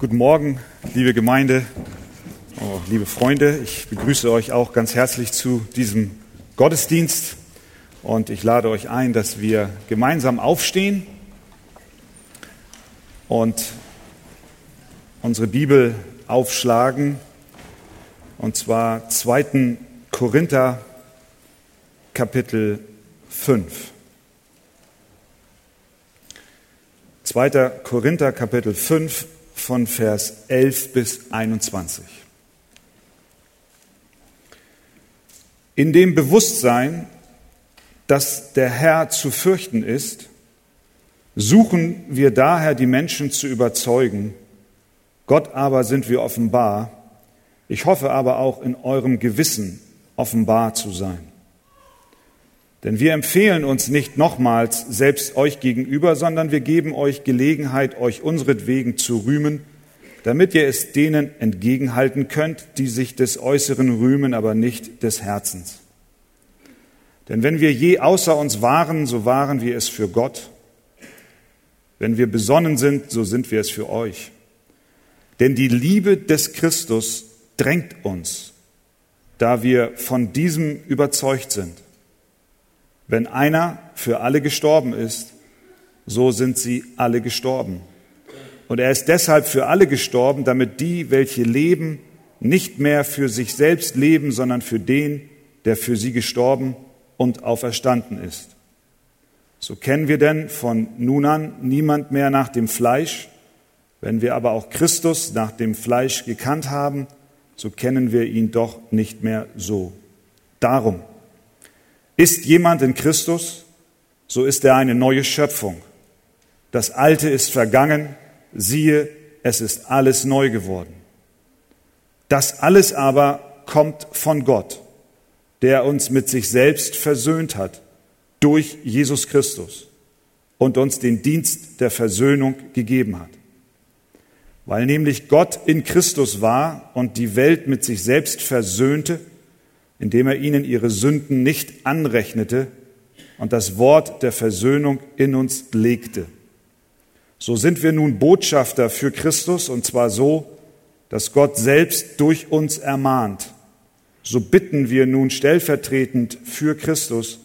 Guten Morgen, liebe Gemeinde, oh, liebe Freunde. Ich begrüße euch auch ganz herzlich zu diesem Gottesdienst und ich lade euch ein, dass wir gemeinsam aufstehen und unsere Bibel aufschlagen und zwar 2. Korinther Kapitel 5. 2. Korinther Kapitel 5 von Vers 11 bis 21. In dem Bewusstsein, dass der Herr zu fürchten ist, suchen wir daher die Menschen zu überzeugen, Gott aber sind wir offenbar, ich hoffe aber auch in eurem Gewissen offenbar zu sein. Denn wir empfehlen uns nicht nochmals selbst euch gegenüber, sondern wir geben euch Gelegenheit, euch unseretwegen zu rühmen, damit ihr es denen entgegenhalten könnt, die sich des Äußeren rühmen, aber nicht des Herzens. Denn wenn wir je außer uns waren, so waren wir es für Gott. Wenn wir besonnen sind, so sind wir es für euch. Denn die Liebe des Christus drängt uns, da wir von diesem überzeugt sind. Wenn einer für alle gestorben ist, so sind sie alle gestorben. Und er ist deshalb für alle gestorben, damit die, welche leben, nicht mehr für sich selbst leben, sondern für den, der für sie gestorben und auferstanden ist. So kennen wir denn von nun an niemand mehr nach dem Fleisch. Wenn wir aber auch Christus nach dem Fleisch gekannt haben, so kennen wir ihn doch nicht mehr so. Darum, ist jemand in Christus, so ist er eine neue Schöpfung. Das Alte ist vergangen, siehe, es ist alles neu geworden. Das alles aber kommt von Gott, der uns mit sich selbst versöhnt hat durch Jesus Christus und uns den Dienst der Versöhnung gegeben hat. Weil nämlich Gott in Christus war und die Welt mit sich selbst versöhnte, indem er ihnen ihre Sünden nicht anrechnete und das Wort der Versöhnung in uns legte. So sind wir nun Botschafter für Christus und zwar so, dass Gott selbst durch uns ermahnt. So bitten wir nun stellvertretend für Christus,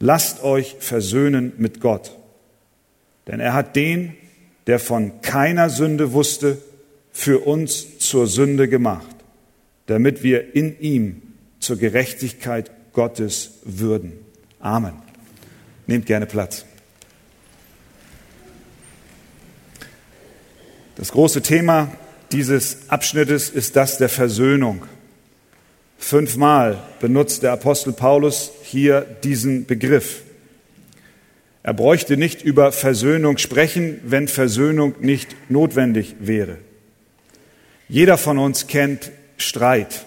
lasst euch versöhnen mit Gott. Denn er hat den, der von keiner Sünde wusste, für uns zur Sünde gemacht, damit wir in ihm zur Gerechtigkeit Gottes würden. Amen. Nehmt gerne Platz. Das große Thema dieses Abschnittes ist das der Versöhnung. Fünfmal benutzt der Apostel Paulus hier diesen Begriff. Er bräuchte nicht über Versöhnung sprechen, wenn Versöhnung nicht notwendig wäre. Jeder von uns kennt Streit.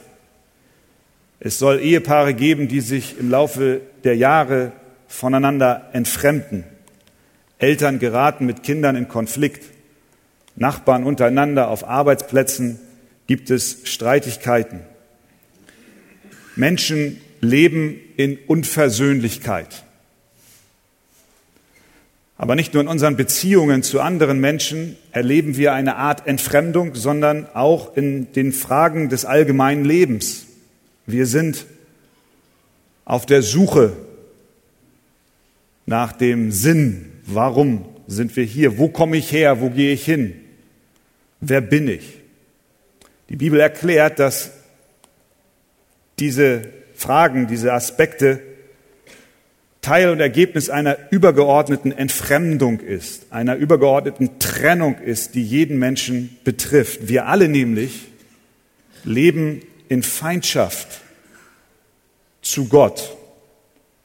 Es soll Ehepaare geben, die sich im Laufe der Jahre voneinander entfremden. Eltern geraten mit Kindern in Konflikt. Nachbarn untereinander auf Arbeitsplätzen gibt es Streitigkeiten. Menschen leben in Unversöhnlichkeit. Aber nicht nur in unseren Beziehungen zu anderen Menschen erleben wir eine Art Entfremdung, sondern auch in den Fragen des allgemeinen Lebens. Wir sind auf der Suche nach dem Sinn. Warum sind wir hier? Wo komme ich her? Wo gehe ich hin? Wer bin ich? Die Bibel erklärt, dass diese Fragen, diese Aspekte Teil und Ergebnis einer übergeordneten Entfremdung ist, einer übergeordneten Trennung ist, die jeden Menschen betrifft. Wir alle nämlich leben in Feindschaft zu Gott,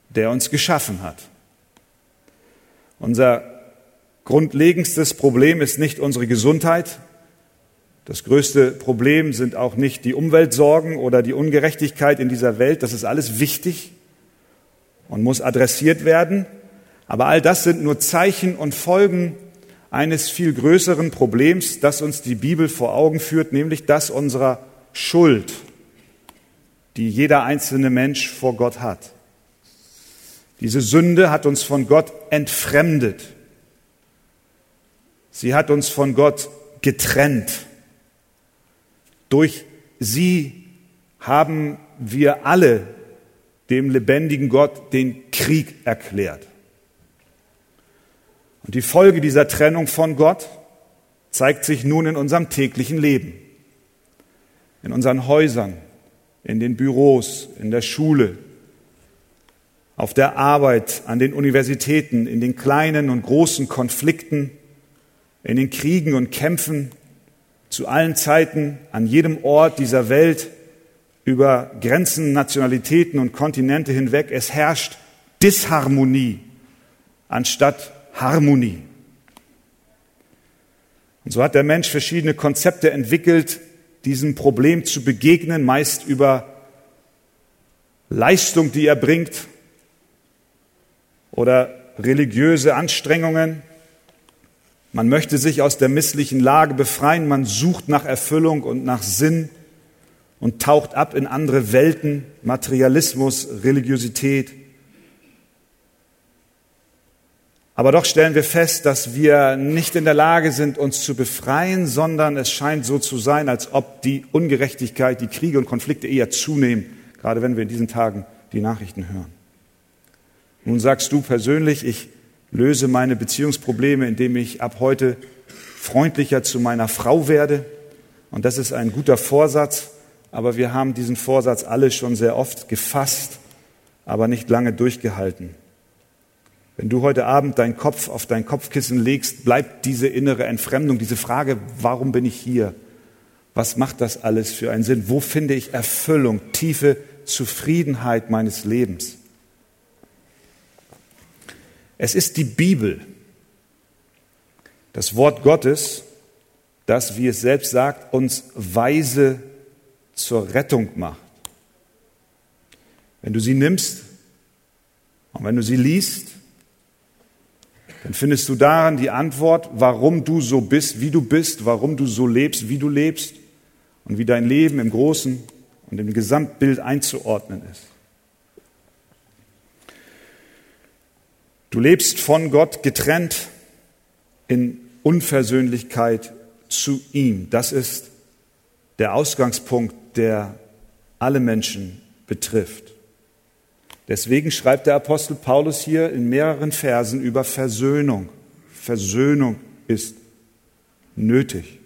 der uns geschaffen hat. Unser grundlegendstes Problem ist nicht unsere Gesundheit. Das größte Problem sind auch nicht die Umweltsorgen oder die Ungerechtigkeit in dieser Welt. Das ist alles wichtig und muss adressiert werden. Aber all das sind nur Zeichen und Folgen eines viel größeren Problems, das uns die Bibel vor Augen führt, nämlich das unserer Schuld die jeder einzelne Mensch vor Gott hat. Diese Sünde hat uns von Gott entfremdet. Sie hat uns von Gott getrennt. Durch sie haben wir alle dem lebendigen Gott den Krieg erklärt. Und die Folge dieser Trennung von Gott zeigt sich nun in unserem täglichen Leben, in unseren Häusern, in den Büros, in der Schule, auf der Arbeit, an den Universitäten, in den kleinen und großen Konflikten, in den Kriegen und Kämpfen, zu allen Zeiten, an jedem Ort dieser Welt, über Grenzen, Nationalitäten und Kontinente hinweg. Es herrscht Disharmonie anstatt Harmonie. Und so hat der Mensch verschiedene Konzepte entwickelt, diesem Problem zu begegnen, meist über Leistung, die er bringt, oder religiöse Anstrengungen. Man möchte sich aus der misslichen Lage befreien, man sucht nach Erfüllung und nach Sinn und taucht ab in andere Welten, Materialismus, Religiosität. Aber doch stellen wir fest, dass wir nicht in der Lage sind, uns zu befreien, sondern es scheint so zu sein, als ob die Ungerechtigkeit, die Kriege und Konflikte eher zunehmen, gerade wenn wir in diesen Tagen die Nachrichten hören. Nun sagst du persönlich, ich löse meine Beziehungsprobleme, indem ich ab heute freundlicher zu meiner Frau werde. Und das ist ein guter Vorsatz, aber wir haben diesen Vorsatz alle schon sehr oft gefasst, aber nicht lange durchgehalten. Wenn du heute Abend deinen Kopf auf dein Kopfkissen legst, bleibt diese innere Entfremdung, diese Frage, warum bin ich hier? Was macht das alles für einen Sinn? Wo finde ich Erfüllung, tiefe Zufriedenheit meines Lebens? Es ist die Bibel, das Wort Gottes, das, wie es selbst sagt, uns weise zur Rettung macht. Wenn du sie nimmst und wenn du sie liest, dann findest du darin die Antwort, warum du so bist, wie du bist, warum du so lebst, wie du lebst und wie dein Leben im Großen und im Gesamtbild einzuordnen ist. Du lebst von Gott getrennt in Unversöhnlichkeit zu ihm. Das ist der Ausgangspunkt, der alle Menschen betrifft. Deswegen schreibt der Apostel Paulus hier in mehreren Versen über Versöhnung. Versöhnung ist nötig.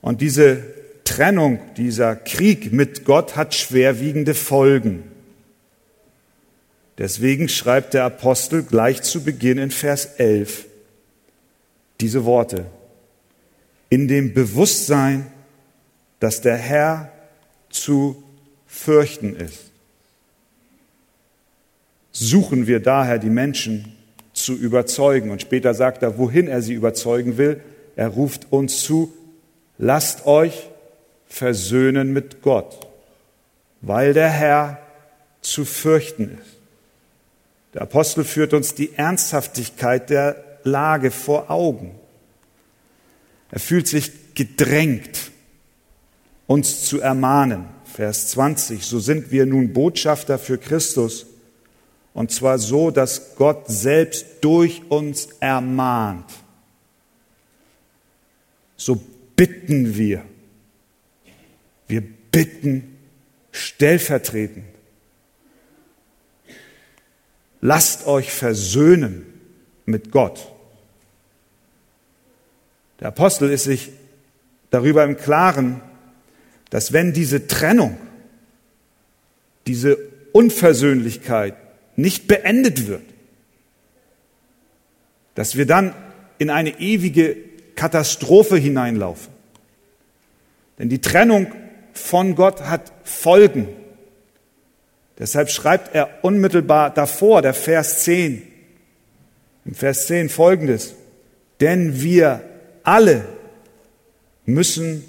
Und diese Trennung, dieser Krieg mit Gott hat schwerwiegende Folgen. Deswegen schreibt der Apostel gleich zu Beginn in Vers 11 diese Worte. In dem Bewusstsein, dass der Herr zu fürchten ist suchen wir daher die Menschen zu überzeugen. Und später sagt er, wohin er sie überzeugen will. Er ruft uns zu, lasst euch versöhnen mit Gott, weil der Herr zu fürchten ist. Der Apostel führt uns die Ernsthaftigkeit der Lage vor Augen. Er fühlt sich gedrängt, uns zu ermahnen. Vers 20, so sind wir nun Botschafter für Christus und zwar so, dass Gott selbst durch uns ermahnt. So bitten wir. Wir bitten stellvertretend. Lasst euch versöhnen mit Gott. Der Apostel ist sich darüber im Klaren, dass wenn diese Trennung, diese Unversöhnlichkeit, nicht beendet wird, dass wir dann in eine ewige Katastrophe hineinlaufen. Denn die Trennung von Gott hat Folgen. Deshalb schreibt er unmittelbar davor, der Vers 10, im Vers 10 folgendes, denn wir alle müssen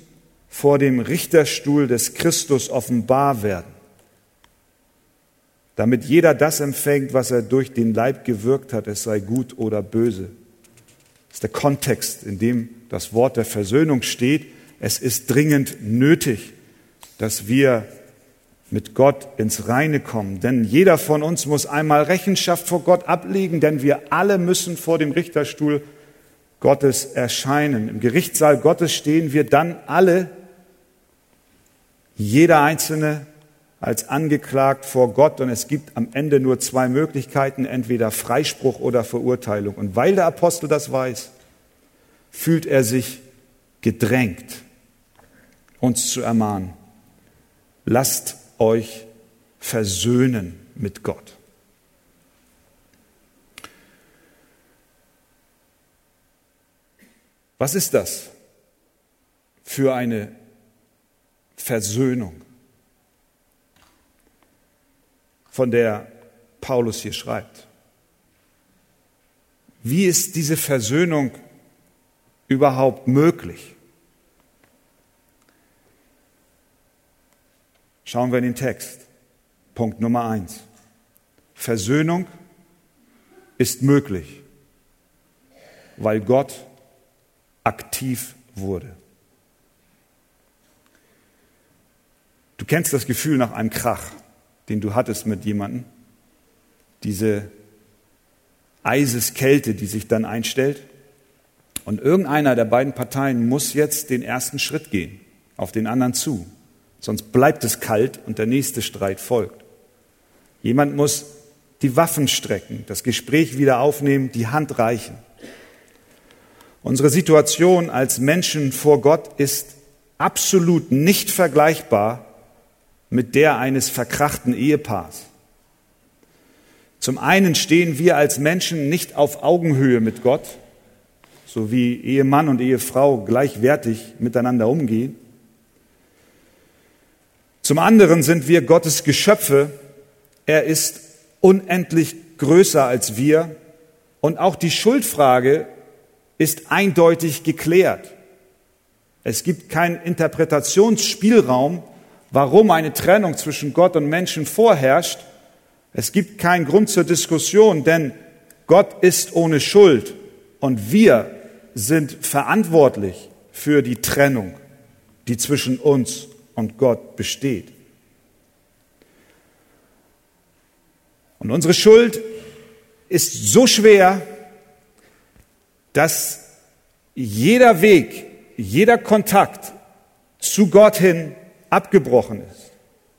vor dem Richterstuhl des Christus offenbar werden damit jeder das empfängt, was er durch den Leib gewirkt hat, es sei gut oder böse. Das ist der Kontext, in dem das Wort der Versöhnung steht. Es ist dringend nötig, dass wir mit Gott ins Reine kommen. Denn jeder von uns muss einmal Rechenschaft vor Gott ablegen, denn wir alle müssen vor dem Richterstuhl Gottes erscheinen. Im Gerichtssaal Gottes stehen wir dann alle Jeder Einzelne als angeklagt vor Gott und es gibt am Ende nur zwei Möglichkeiten, entweder Freispruch oder Verurteilung. Und weil der Apostel das weiß, fühlt er sich gedrängt, uns zu ermahnen. Lasst euch versöhnen mit Gott. Was ist das für eine Versöhnung, von der Paulus hier schreibt? Wie ist diese Versöhnung überhaupt möglich? Schauen wir in den Text. Punkt Nummer eins. Versöhnung ist möglich, weil Gott aktiv wurde. Du kennst das Gefühl nach einem Krach, den du hattest mit jemandem, diese Eiseskälte, die sich dann einstellt. Und irgendeiner der beiden Parteien muss jetzt den ersten Schritt gehen, auf den anderen zu. Sonst bleibt es kalt und der nächste Streit folgt. Jemand muss die Waffen strecken, das Gespräch wieder aufnehmen, die Hand reichen. Unsere Situation als Menschen vor Gott ist absolut nicht vergleichbar mit der eines verkrachten Ehepaars. Zum einen stehen wir als Menschen nicht auf Augenhöhe mit Gott, so wie Ehemann und Ehefrau gleichwertig miteinander umgehen. Zum anderen sind wir Gottes Geschöpfe. Er ist unendlich größer als wir. Und auch die Schuldfrage ist eindeutig geklärt. Es gibt keinen Interpretationsspielraum, warum eine Trennung zwischen Gott und Menschen vorherrscht. Es gibt keinen Grund zur Diskussion, denn Gott ist ohne Schuld und wir sind verantwortlich für die Trennung, die zwischen uns und Gott besteht. Und unsere Schuld ist so schwer, dass jeder Weg, jeder Kontakt zu Gott hin abgebrochen ist.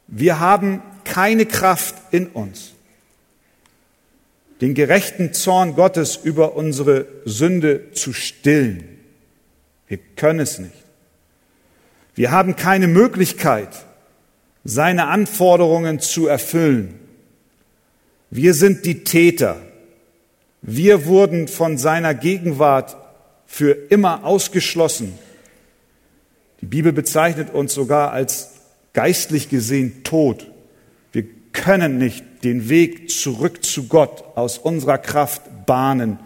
Wir haben keine Kraft in uns, den gerechten Zorn Gottes über unsere Sünde zu stillen. Wir können es nicht. Wir haben keine Möglichkeit, seine Anforderungen zu erfüllen. Wir sind die Täter. Wir wurden von seiner Gegenwart für immer ausgeschlossen. Die Bibel bezeichnet uns sogar als geistlich gesehen tot. Wir können nicht den Weg zurück zu Gott aus unserer Kraft bahnen,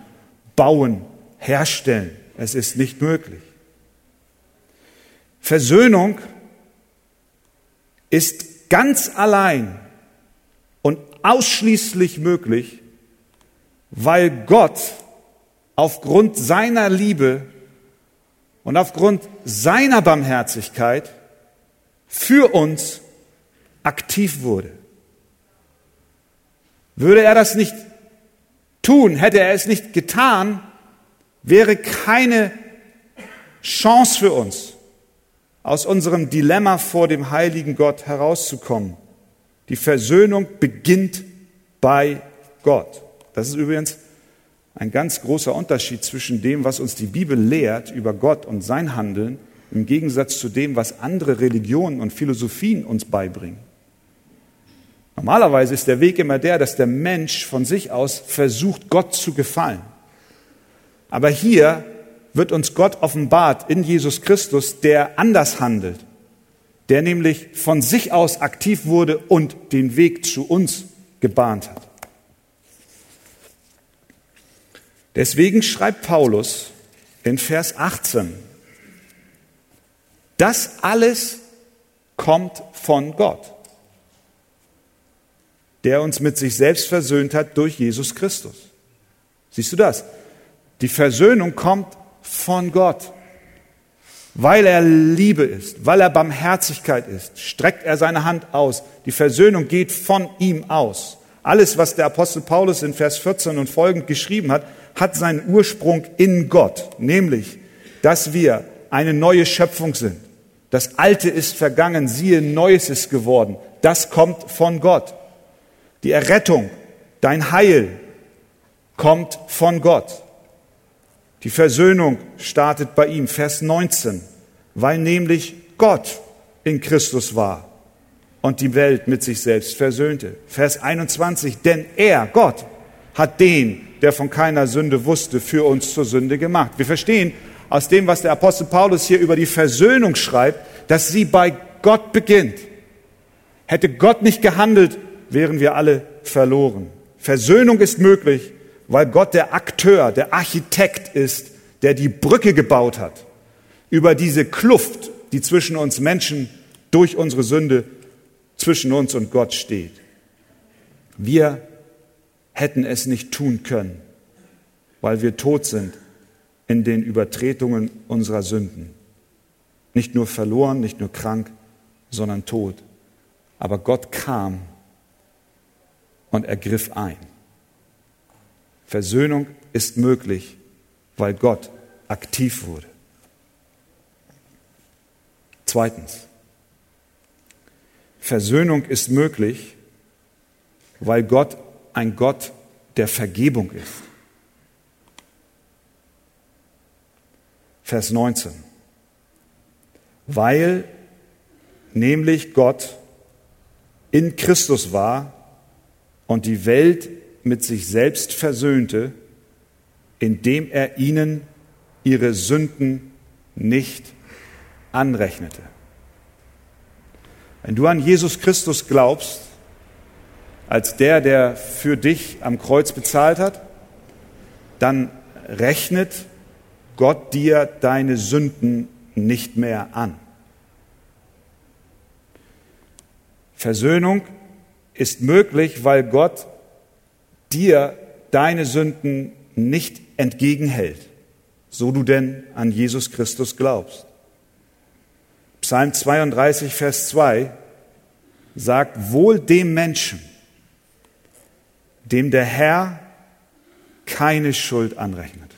bauen, herstellen. Es ist nicht möglich. Versöhnung ist ganz allein und ausschließlich möglich, weil Gott aufgrund seiner Liebe und aufgrund seiner Barmherzigkeit für uns aktiv wurde. Würde er das nicht tun, hätte er es nicht getan, wäre keine Chance für uns, aus unserem Dilemma vor dem heiligen Gott herauszukommen. Die Versöhnung beginnt bei Gott. Das ist übrigens ein ganz großer Unterschied zwischen dem, was uns die Bibel lehrt über Gott und sein Handeln, im Gegensatz zu dem, was andere Religionen und Philosophien uns beibringen. Normalerweise ist der Weg immer der, dass der Mensch von sich aus versucht, Gott zu gefallen. Aber hier wird uns Gott offenbart in Jesus Christus, der anders handelt, der nämlich von sich aus aktiv wurde und den Weg zu uns gebahnt hat. Deswegen schreibt Paulus in Vers 18, das alles kommt von Gott, der uns mit sich selbst versöhnt hat durch Jesus Christus. Siehst du das? Die Versöhnung kommt von Gott. Weil er Liebe ist, weil er Barmherzigkeit ist, streckt er seine Hand aus. Die Versöhnung geht von ihm aus. Alles, was der Apostel Paulus in Vers 14 und folgend geschrieben hat, hat seinen Ursprung in Gott, nämlich, dass wir eine neue Schöpfung sind, Das Alte ist vergangen, siehe, Neues ist geworden. Das kommt von Gott. Die Errettung, dein Heil kommt von Gott. Die Versöhnung startet bei ihm, Vers 19, weil nämlich Gott in Christus war und die Welt mit sich selbst versöhnte. Vers 21, denn er, Gott, hat den, der von keiner Sünde wusste, für uns zur Sünde gemacht. Wir verstehen aus dem, was der Apostel Paulus hier über die Versöhnung schreibt, dass sie bei Gott beginnt. Hätte Gott nicht gehandelt, wären wir alle verloren. Versöhnung ist möglich, weil Gott der Akteur, der Architekt ist, der die Brücke gebaut hat über diese Kluft, die zwischen uns Menschen durch unsere Sünde zwischen uns und Gott steht. Wir hätten es nicht tun können, weil wir tot sind in den Übertretungen unserer Sünden. Nicht nur verloren, nicht nur krank, sondern tot. Aber Gott kam und ergriff ein. Versöhnung ist möglich, weil Gott aktiv wurde. Zweitens, Versöhnung ist möglich, weil Gott ein Gott der Vergebung ist. Vers 19. Weil nämlich Gott in Christus war und die Welt mit sich selbst versöhnte, indem er ihnen ihre Sünden nicht anrechnete. Wenn du an Jesus Christus glaubst, als der, der für dich am Kreuz bezahlt hat, dann rechnet Gott dir deine Sünden nicht mehr an. Versöhnung ist möglich, weil Gott dir deine Sünden nicht entgegenhält, so du denn an Jesus Christus glaubst. Psalm 32, Vers 2 sagt, wohl dem Menschen, dem der Herr keine Schuld anrechnet.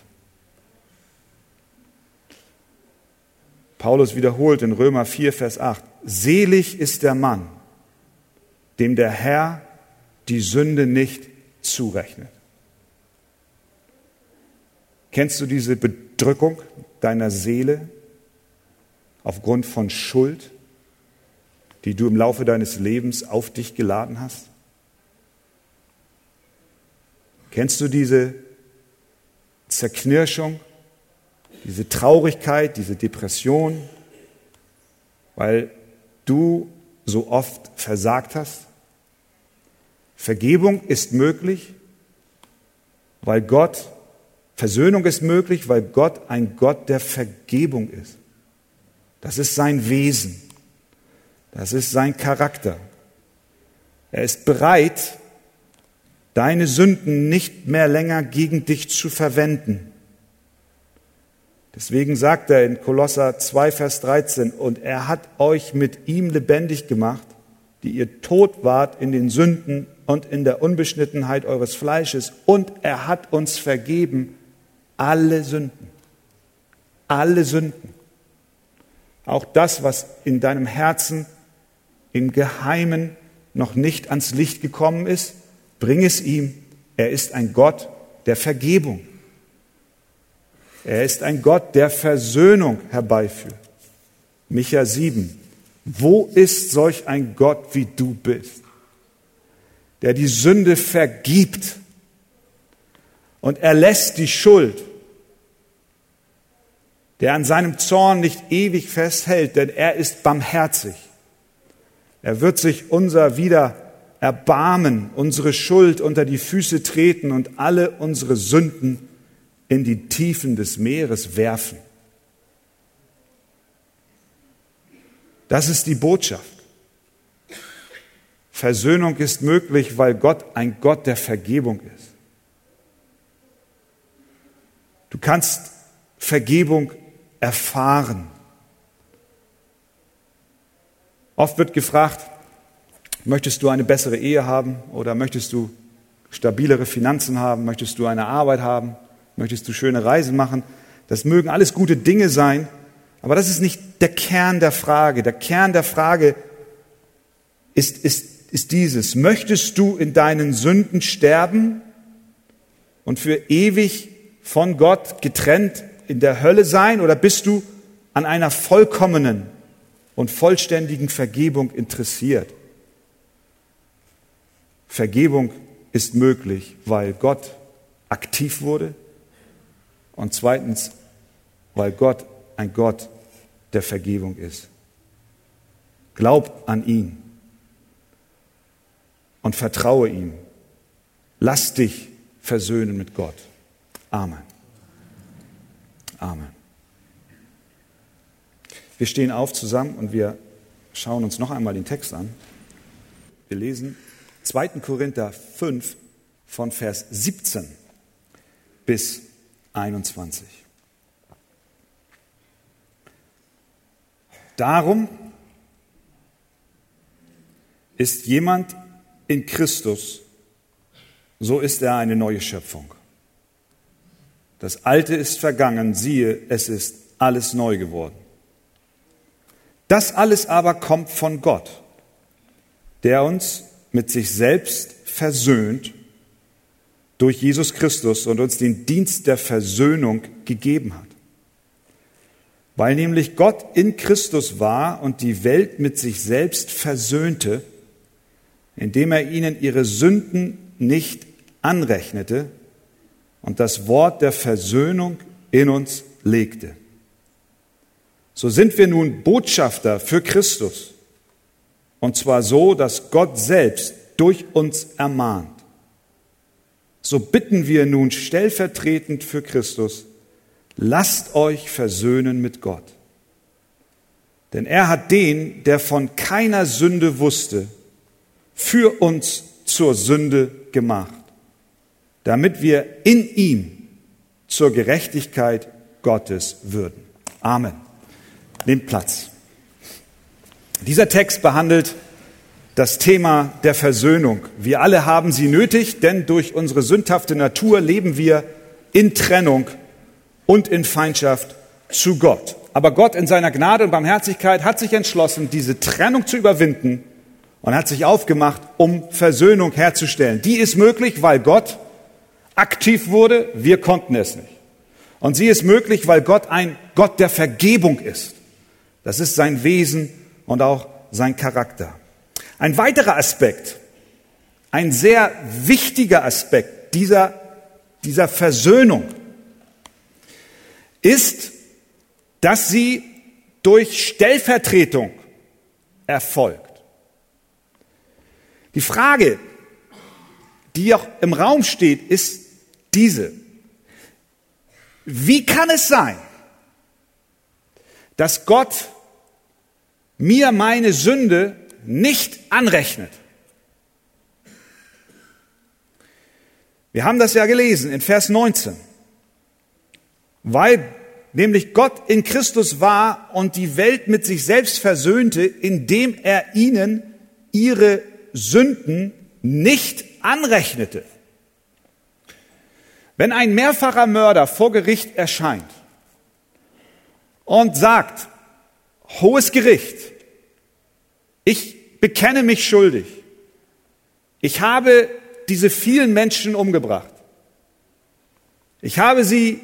Paulus wiederholt in Römer 4, Vers 8, selig ist der Mann, dem der Herr die Sünde nicht zurechnet. Kennst du diese Bedrückung deiner Seele aufgrund von Schuld, die du im Laufe deines Lebens auf dich geladen hast? Kennst du diese Zerknirschung, diese Traurigkeit, diese Depression, weil du so oft versagt hast? Vergebung ist möglich, weil Gott, Versöhnung ist möglich, weil Gott ein Gott der Vergebung ist. Das ist sein Wesen. Das ist sein Charakter. Er ist bereit, deine Sünden nicht mehr länger gegen dich zu verwenden. Deswegen sagt er in Kolosser 2, Vers 13, und er hat euch mit ihm lebendig gemacht, die ihr tot wart in den Sünden und in der Unbeschnittenheit eures Fleisches, und er hat uns vergeben alle Sünden. Alle Sünden. Auch das, was in deinem Herzen im Geheimen noch nicht ans Licht gekommen ist, bring es ihm. Er ist ein Gott der Vergebung. Er ist ein Gott, der Versöhnung herbeiführt. Micha 7. Wo ist solch ein Gott, wie du bist, der die Sünde vergibt und erlässt die Schuld, der an seinem Zorn nicht ewig festhält, denn er ist barmherzig. Er wird sich unser wieder erbarmen, unsere Schuld unter die Füße treten und alle unsere Sünden in die Tiefen des Meeres werfen. Das ist die Botschaft. Versöhnung ist möglich, weil Gott ein Gott der Vergebung ist. Du kannst Vergebung erfahren. Oft wird gefragt, möchtest du eine bessere Ehe haben oder möchtest du stabilere Finanzen haben, möchtest du eine Arbeit haben, möchtest du schöne Reisen machen. Das mögen alles gute Dinge sein, aber das ist nicht der Kern der Frage. Der Kern der Frage ist, ist, ist dieses. Möchtest du in deinen Sünden sterben und für ewig von Gott getrennt in der Hölle sein oder bist du an einer vollkommenen und vollständigen Vergebung interessiert? Vergebung ist möglich, weil Gott aktiv wurde und zweitens, weil Gott ein Gott der Vergebung ist. Glaub an ihn und vertraue ihm. Lass dich versöhnen mit Gott. Amen. Amen. Wir stehen auf zusammen und wir schauen uns noch einmal den Text an. Wir lesen 2. Korinther 5 von Vers 17 bis 21. Darum ist jemand in Christus, so ist er eine neue Schöpfung. Das Alte ist vergangen, siehe, es ist alles neu geworden. Das alles aber kommt von Gott, der uns mit sich selbst versöhnt durch Jesus Christus und uns den Dienst der Versöhnung gegeben hat. Weil nämlich Gott in Christus war und die Welt mit sich selbst versöhnte, indem er ihnen ihre Sünden nicht anrechnete und das Wort der Versöhnung in uns legte. So sind wir nun Botschafter für Christus, und zwar so, dass Gott selbst durch uns ermahnt. So bitten wir nun stellvertretend für Christus, lasst euch versöhnen mit Gott. Denn er hat den, der von keiner Sünde wusste, für uns zur Sünde gemacht, damit wir in ihm zur Gerechtigkeit Gottes würden. Amen. Nehmt Platz. Dieser Text behandelt das Thema der Versöhnung. Wir alle haben sie nötig, denn durch unsere sündhafte Natur leben wir in Trennung und in Feindschaft zu Gott. Aber Gott in seiner Gnade und Barmherzigkeit hat sich entschlossen, diese Trennung zu überwinden und hat sich aufgemacht, um Versöhnung herzustellen. Die ist möglich, weil Gott aktiv wurde, wir konnten es nicht. Und sie ist möglich, weil Gott ein Gott der Vergebung ist. Das ist sein Wesen und auch sein Charakter. Ein weiterer Aspekt, ein sehr wichtiger Aspekt dieser, dieser Versöhnung ist, dass sie durch Stellvertretung erfolgt. Die Frage, die auch im Raum steht, ist diese. Wie kann es sein, dass Gott mir meine Sünde nicht anrechnet? Wir haben das ja gelesen in Vers 19. Weil nämlich Gott in Christus war und die Welt mit sich selbst versöhnte, indem er ihnen ihre Sünden nicht anrechnete. Wenn ein mehrfacher Mörder vor Gericht erscheint und sagt, hohes Gericht, ich bekenne mich schuldig, ich habe diese vielen Menschen umgebracht, ich habe sie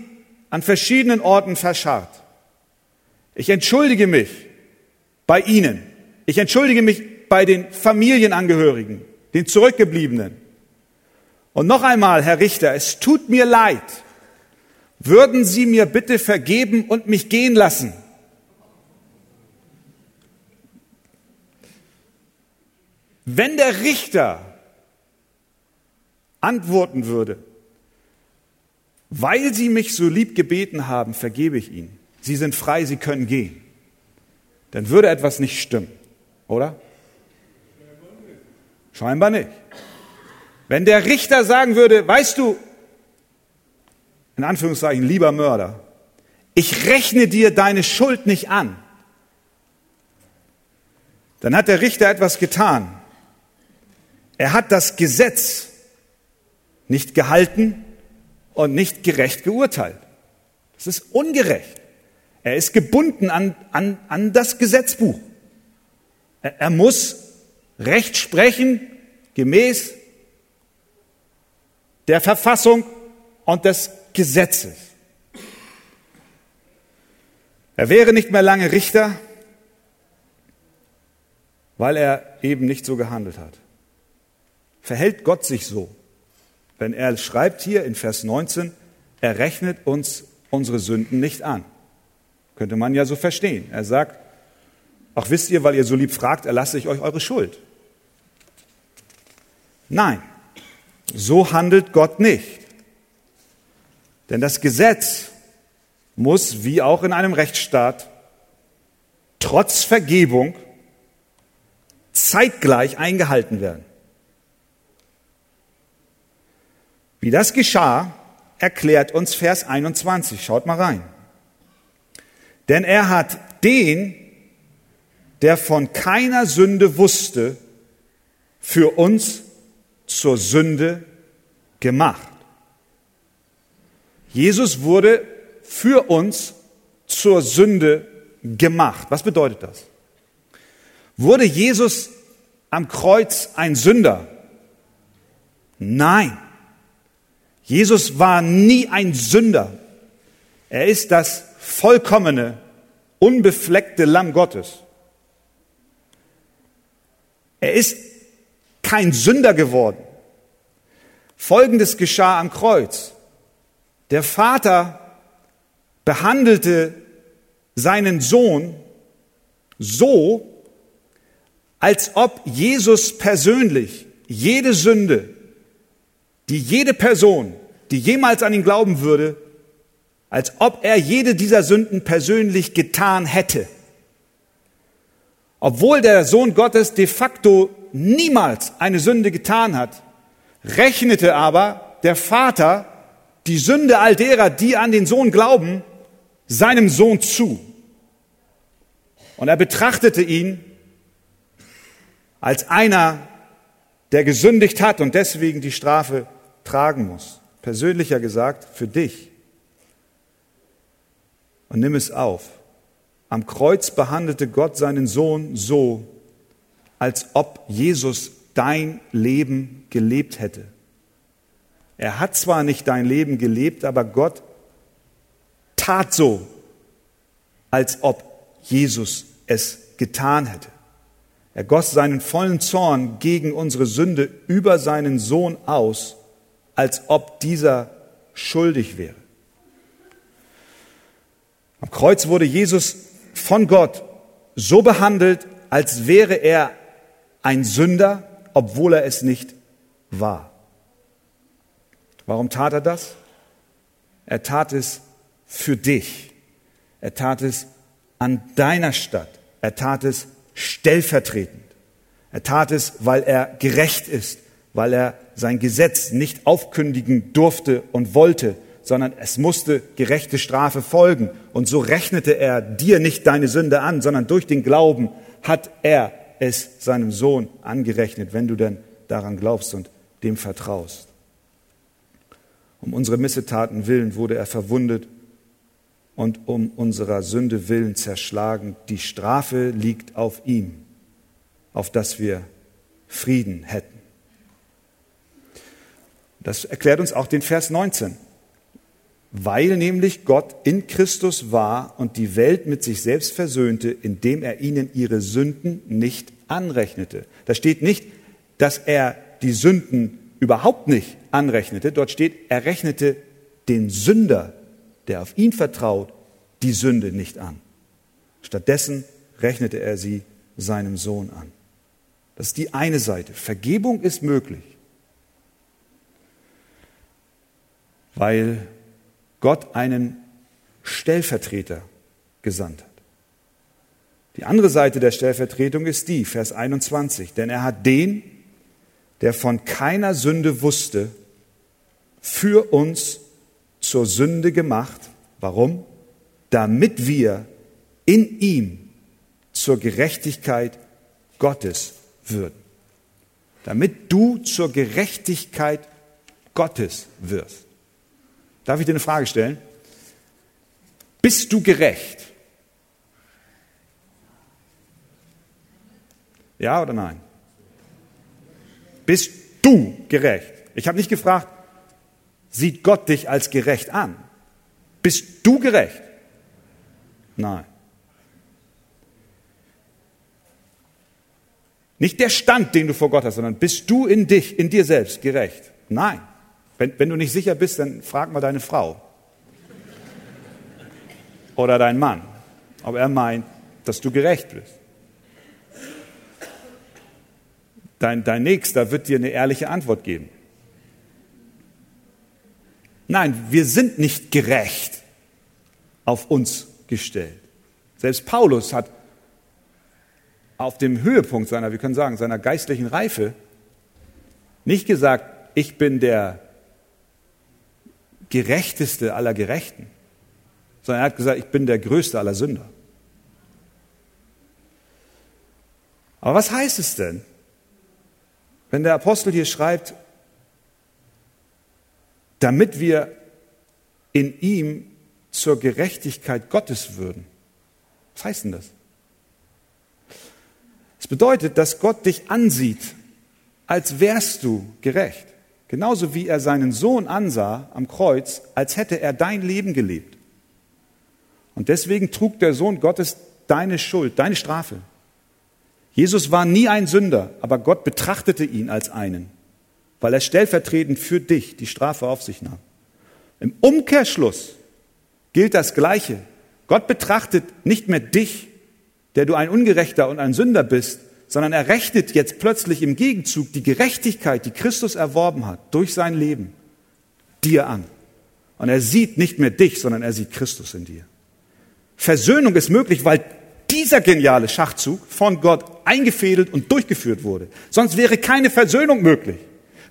an verschiedenen Orten verscharrt, ich entschuldige mich bei Ihnen, ich entschuldige mich bei den Familienangehörigen, den Zurückgebliebenen. Und noch einmal, Herr Richter, es tut mir leid. Würden Sie mir bitte vergeben und mich gehen lassen? Wenn der Richter antworten würde, weil Sie mich so lieb gebeten haben, vergebe ich Ihnen. Sie sind frei, Sie können gehen. Dann würde etwas nicht stimmen, oder? Scheinbar nicht. Wenn der Richter sagen würde, weißt du, in Anführungszeichen, lieber Mörder, ich rechne dir deine Schuld nicht an, dann hat der Richter etwas getan. Er hat das Gesetz nicht gehalten und nicht gerecht geurteilt. Das ist ungerecht. Er ist gebunden an, an, an das Gesetzbuch. Er, er muss Recht sprechen gemäß der Verfassung und des Gesetzes. Er wäre nicht mehr lange Richter, weil er eben nicht so gehandelt hat. Verhält Gott sich so? Wenn er schreibt hier in Vers 19, er rechnet uns unsere Sünden nicht an. Könnte man ja so verstehen. Er sagt, ach wisst ihr, weil ihr so lieb fragt, erlasse ich euch eure Schuld. Nein, so handelt Gott nicht. Denn das Gesetz muss, wie auch in einem Rechtsstaat, trotz Vergebung zeitgleich eingehalten werden. Wie das geschah, erklärt uns Vers 21. Schaut mal rein. Denn er hat den, der von keiner Sünde wusste, für uns zur Sünde gemacht. Jesus wurde für uns zur Sünde gemacht. Was bedeutet das? Wurde Jesus am Kreuz ein Sünder? Nein. Jesus war nie ein Sünder. Er ist das vollkommene, unbefleckte Lamm Gottes. Er ist kein Sünder geworden. Folgendes geschah am Kreuz. Der Vater behandelte seinen Sohn so, als ob Jesus persönlich jede Sünde, die jede Person, die jemals an ihn glauben würde, als ob er jede dieser Sünden persönlich getan hätte. Obwohl der Sohn Gottes de facto niemals eine Sünde getan hat, rechnete aber der Vater die Sünde all derer, die an den Sohn glauben, seinem Sohn zu. Und er betrachtete ihn als einer, der gesündigt hat und deswegen die Strafe tragen muss. Persönlicher gesagt, für dich. Und nimm es auf. Am Kreuz behandelte Gott seinen Sohn so, als ob Jesus dein Leben gelebt hätte. Er hat zwar nicht dein Leben gelebt, aber Gott tat so, als ob Jesus es getan hätte. Er goss seinen vollen Zorn gegen unsere Sünde über seinen Sohn aus, als ob dieser schuldig wäre. Am Kreuz wurde Jesus von Gott so behandelt, als wäre er ein Sünder, obwohl er es nicht war. Warum tat er das? Er tat es für dich. Er tat es an deiner Stadt. Er tat es stellvertretend. Er tat es, weil er gerecht ist, weil er sein Gesetz nicht aufkündigen durfte und wollte, sondern es musste gerechte Strafe folgen. Und so rechnete er dir nicht deine Sünde an, sondern durch den Glauben hat er es seinem Sohn angerechnet, wenn du denn daran glaubst und dem vertraust. Um unsere Missetaten willen wurde er verwundet und um unserer Sünde willen zerschlagen. Die Strafe liegt auf ihm, auf dass wir Frieden hätten. Das erklärt uns auch den Vers 19. Weil nämlich Gott in Christus war und die Welt mit sich selbst versöhnte, indem er ihnen ihre Sünden nicht anrechnete. Da steht nicht, dass er die Sünden überhaupt nicht anrechnete. Dort steht, er rechnete den Sünder, der auf ihn vertraut, die Sünde nicht an. Stattdessen rechnete er sie seinem Sohn an. Das ist die eine Seite. Vergebung ist möglich, weil Gott einen Stellvertreter gesandt hat. Die andere Seite der Stellvertretung ist die, Vers 21, denn er hat den, der von keiner Sünde wusste, für uns zur Sünde gemacht. Warum? Damit wir in ihm zur Gerechtigkeit Gottes würden. Damit du zur Gerechtigkeit Gottes wirst. Darf ich dir eine Frage stellen? Bist du gerecht? Ja oder nein? Bist du gerecht? Ich habe nicht gefragt, sieht Gott dich als gerecht an? Bist du gerecht? Nein. Nicht der Stand, den du vor Gott hast, sondern bist du in dich, in dir selbst gerecht? Nein. Wenn, wenn du nicht sicher bist, dann frag mal deine Frau oder deinen Mann, ob er meint, dass du gerecht bist. Dein, dein Nächster wird dir eine ehrliche Antwort geben. Nein, wir sind nicht gerecht auf uns gestellt. Selbst Paulus hat auf dem Höhepunkt seiner, wir können sagen, seiner geistlichen Reife nicht gesagt, ich bin der gerechteste aller Gerechten, sondern er hat gesagt, ich bin der größte aller Sünder. Aber was heißt es denn, wenn der Apostel hier schreibt, damit wir in ihm zur Gerechtigkeit Gottes würden? Was heißt denn das? Es bedeutet, dass Gott dich ansieht, als wärst du gerecht. Genauso wie er seinen Sohn ansah am Kreuz, als hätte er dein Leben gelebt. Und deswegen trug der Sohn Gottes deine Schuld, deine Strafe. Jesus war nie ein Sünder, aber Gott betrachtete ihn als einen, weil er stellvertretend für dich die Strafe auf sich nahm. Im Umkehrschluss gilt das Gleiche. Gott betrachtet nicht mehr dich, der du ein Ungerechter und ein Sünder bist, sondern er rechnet jetzt plötzlich im Gegenzug die Gerechtigkeit, die Christus erworben hat durch sein Leben, dir an. Und er sieht nicht mehr dich, sondern er sieht Christus in dir. Versöhnung ist möglich, weil dieser geniale Schachzug von Gott eingefädelt und durchgeführt wurde. Sonst wäre keine Versöhnung möglich.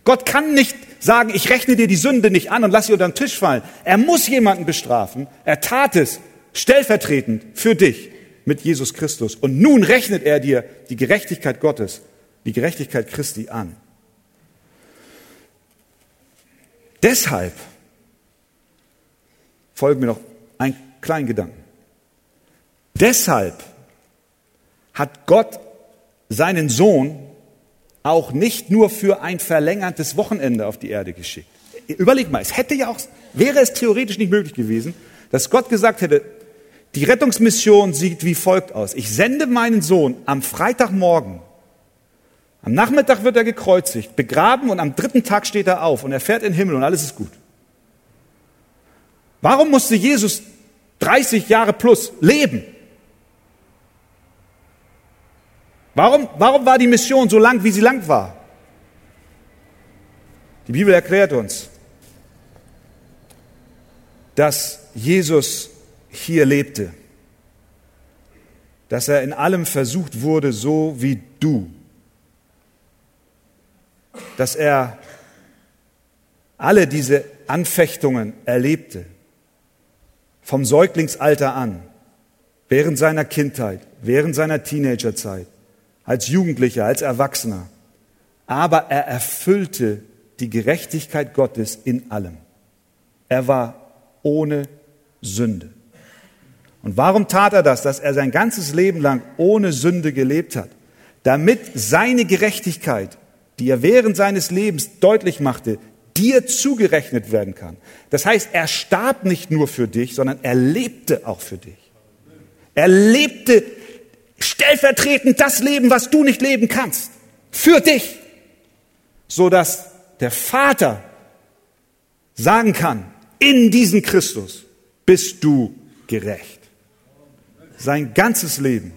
Gott kann nicht sagen, ich rechne dir die Sünde nicht an und lass sie unter den Tisch fallen. Er muss jemanden bestrafen. Er tat es stellvertretend für dich mit Jesus Christus. Und nun rechnet er dir die Gerechtigkeit Gottes, die Gerechtigkeit Christi an. Deshalb folgt mir noch ein kleiner Gedanken. Deshalb hat Gott seinen Sohn auch nicht nur für ein verlängertes Wochenende auf die Erde geschickt. Überleg mal, es hätte ja auch, wäre es theoretisch nicht möglich gewesen, dass Gott gesagt hätte, die Rettungsmission sieht wie folgt aus. Ich sende meinen Sohn am Freitagmorgen. Am Nachmittag wird er gekreuzigt, begraben und am dritten Tag steht er auf und er fährt in den Himmel und alles ist gut. Warum musste Jesus 30 Jahre plus leben? Warum, warum war die Mission so lang, wie sie lang war? Die Bibel erklärt uns, dass Jesus hier lebte, dass er in allem versucht wurde, so wie du, dass er alle diese Anfechtungen erlebte, vom Säuglingsalter an, während seiner Kindheit, während seiner Teenagerzeit, als Jugendlicher, als Erwachsener. Aber er erfüllte die Gerechtigkeit Gottes in allem. Er war ohne Sünde. Und warum tat er das? Dass er sein ganzes Leben lang ohne Sünde gelebt hat. Damit seine Gerechtigkeit, die er während seines Lebens deutlich machte, dir zugerechnet werden kann. Das heißt, er starb nicht nur für dich, sondern er lebte auch für dich. Er lebte stellvertretend das Leben, was du nicht leben kannst. Für dich. So dass der Vater sagen kann, in diesen Christus bist du gerecht. Sein ganzes Leben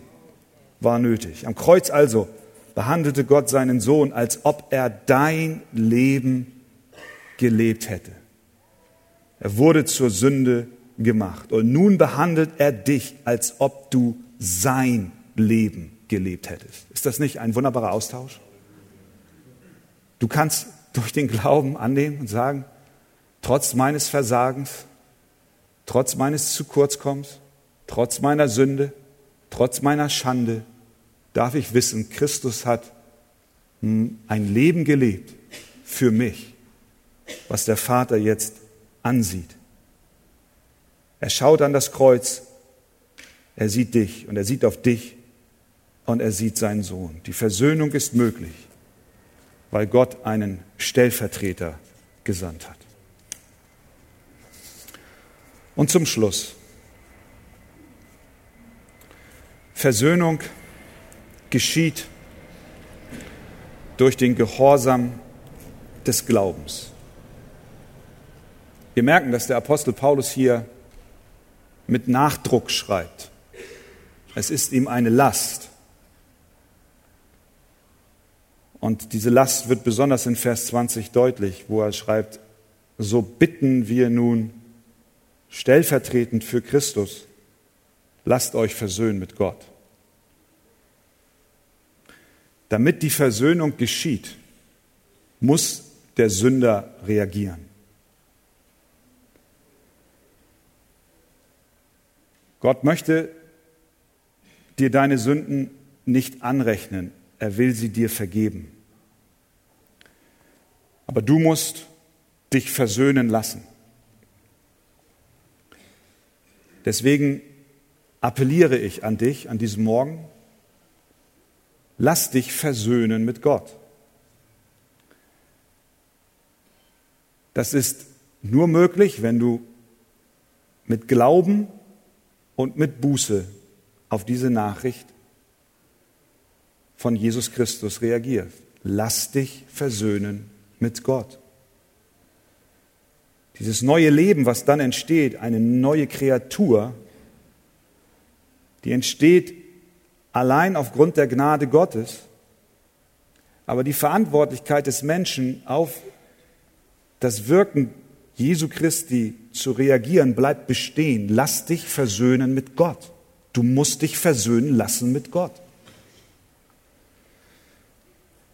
war nötig. Am Kreuz also behandelte Gott seinen Sohn, als ob er dein Leben gelebt hätte. Er wurde zur Sünde gemacht. Und nun behandelt er dich, als ob du sein Leben gelebt hättest. Ist das nicht ein wunderbarer Austausch? Du kannst durch den Glauben annehmen und sagen, trotz meines Versagens, trotz meines zu kurzkommens, trotz meiner Sünde, trotz meiner Schande, darf ich wissen, Christus hat hm, ein Leben gelebt für mich, was der Vater jetzt ansieht. Er schaut an das Kreuz, er sieht dich und er sieht auf dich und er sieht seinen Sohn. Die Versöhnung ist möglich, weil Gott einen Stellvertreter gesandt hat. Und zum Schluss. Versöhnung geschieht durch den Gehorsam des Glaubens. Wir merken, dass der Apostel Paulus hier mit Nachdruck schreibt. Es ist ihm eine Last. Und diese Last wird besonders in Vers 20 deutlich, wo er schreibt, so bitten wir nun stellvertretend für Christus, lasst euch versöhnen mit Gott. Damit die Versöhnung geschieht, muss der Sünder reagieren. Gott möchte dir deine Sünden nicht anrechnen, er will sie dir vergeben. Aber du musst dich versöhnen lassen. Deswegen appelliere ich an dich an diesem Morgen, lass dich versöhnen mit Gott. Das ist nur möglich, wenn du mit Glauben und mit Buße auf diese Nachricht von Jesus Christus reagierst. Lass dich versöhnen mit Gott. Dieses neue Leben, was dann entsteht, eine neue Kreatur, die entsteht allein aufgrund der Gnade Gottes, aber die Verantwortlichkeit des Menschen auf das Wirken Jesu Christi zu reagieren, bleibt bestehen. Lass dich versöhnen mit Gott. Du musst dich versöhnen lassen mit Gott.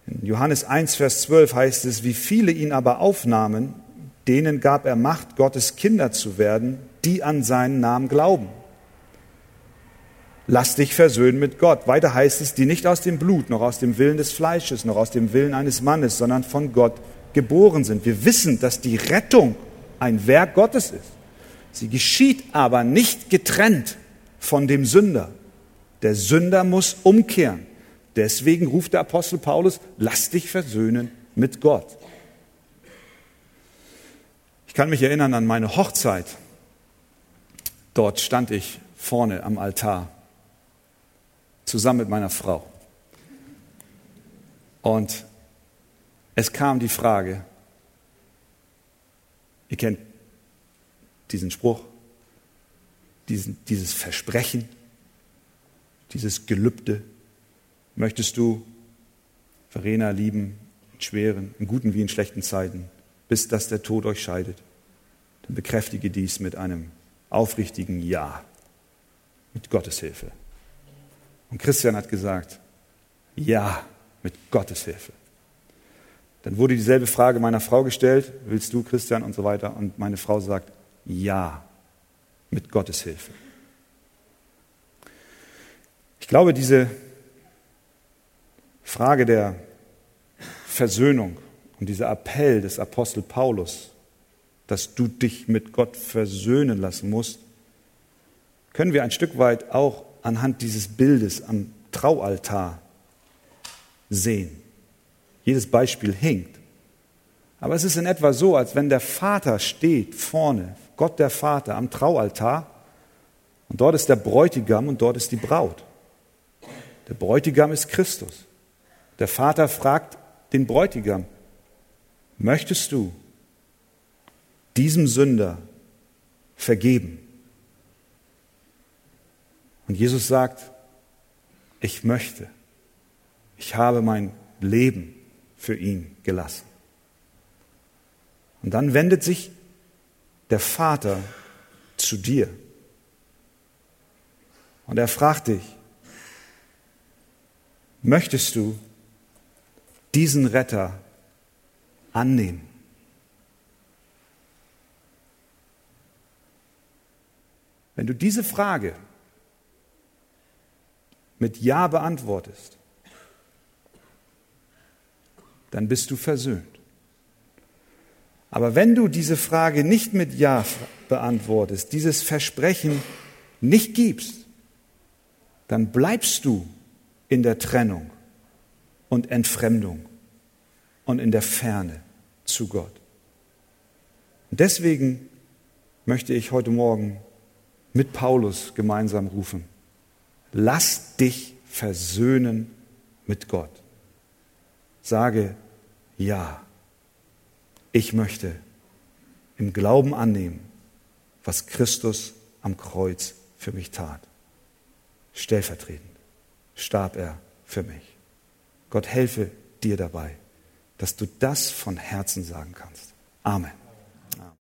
In Johannes 1, Vers 12 heißt es, wie viele ihn aber aufnahmen, denen gab er Macht, Gottes Kinder zu werden, die an seinen Namen glauben. Lass dich versöhnen mit Gott. Weiter heißt es, die nicht aus dem Blut, noch aus dem Willen des Fleisches, noch aus dem Willen eines Mannes, sondern von Gott geboren sind. Wir wissen, dass die Rettung ein Werk Gottes ist. Sie geschieht aber nicht getrennt von dem Sünder. Der Sünder muss umkehren. Deswegen ruft der Apostel Paulus, lass dich versöhnen mit Gott. Ich kann mich erinnern an meine Hochzeit. Dort stand ich vorne am Altar, zusammen mit meiner Frau. Und es kam die Frage, ihr kennt diesen Spruch, diesen, dieses Versprechen, dieses Gelübde. Möchtest du Verena lieben, in schweren, in guten wie in schlechten Zeiten? bis dass der Tod euch scheidet. Dann bekräftige dies mit einem aufrichtigen Ja, mit Gottes Hilfe. Und Christian hat gesagt, ja, mit Gottes Hilfe. Dann wurde dieselbe Frage meiner Frau gestellt, willst du, Christian, und so weiter. Und meine Frau sagt, ja, mit Gottes Hilfe. Ich glaube, diese Frage der Versöhnung und dieser Appell des Apostel Paulus, dass du dich mit Gott versöhnen lassen musst, können wir ein Stück weit auch anhand dieses Bildes am Traualtar sehen. Jedes Beispiel hinkt. Aber es ist in etwa so, als wenn der Vater steht vorne, Gott der Vater am Traualtar, und dort ist der Bräutigam und dort ist die Braut. Der Bräutigam ist Christus. Der Vater fragt den Bräutigam, Möchtest du diesem Sünder vergeben? Und Jesus sagt, ich möchte, ich habe mein Leben für ihn gelassen. Und dann wendet sich der Vater zu dir. Und er fragt dich, möchtest du diesen Retter annehmen. Wenn du diese Frage mit Ja beantwortest, dann bist du versöhnt. Aber wenn du diese Frage nicht mit Ja beantwortest, dieses Versprechen nicht gibst, dann bleibst du in der Trennung und Entfremdung und in der Ferne zu Gott. Und deswegen möchte ich heute Morgen mit Paulus gemeinsam rufen. Lass dich versöhnen mit Gott. Sage ja. Ich möchte im Glauben annehmen, was Christus am Kreuz für mich tat. Stellvertretend starb er für mich. Gott helfe dir dabei, dass du das von Herzen sagen kannst. Amen.